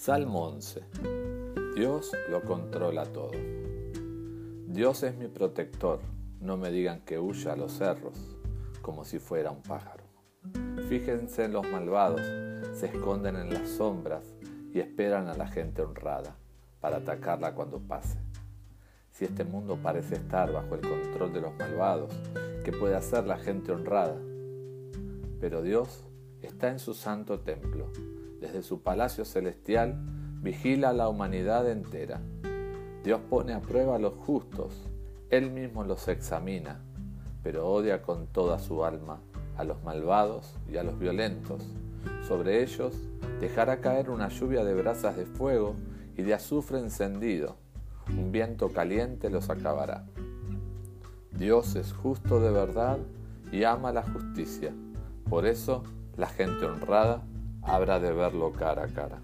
Salmo 11. Dios lo controla todo. Dios es mi protector, no me digan que huya a los cerros, como si fuera un pájaro. Fíjense en los malvados, se esconden en las sombras y esperan a la gente honrada para atacarla cuando pase. Si este mundo parece estar bajo el control de los malvados, ¿qué puede hacer la gente honrada? Pero Dios está en su santo templo desde su palacio celestial, vigila a la humanidad entera. Dios pone a prueba a los justos, Él mismo los examina, pero odia con toda su alma a los malvados y a los violentos. Sobre ellos dejará caer una lluvia de brasas de fuego y de azufre encendido. Un viento caliente los acabará. Dios es justo de verdad y ama la justicia. Por eso la gente honrada habrá de verlo cara a cara.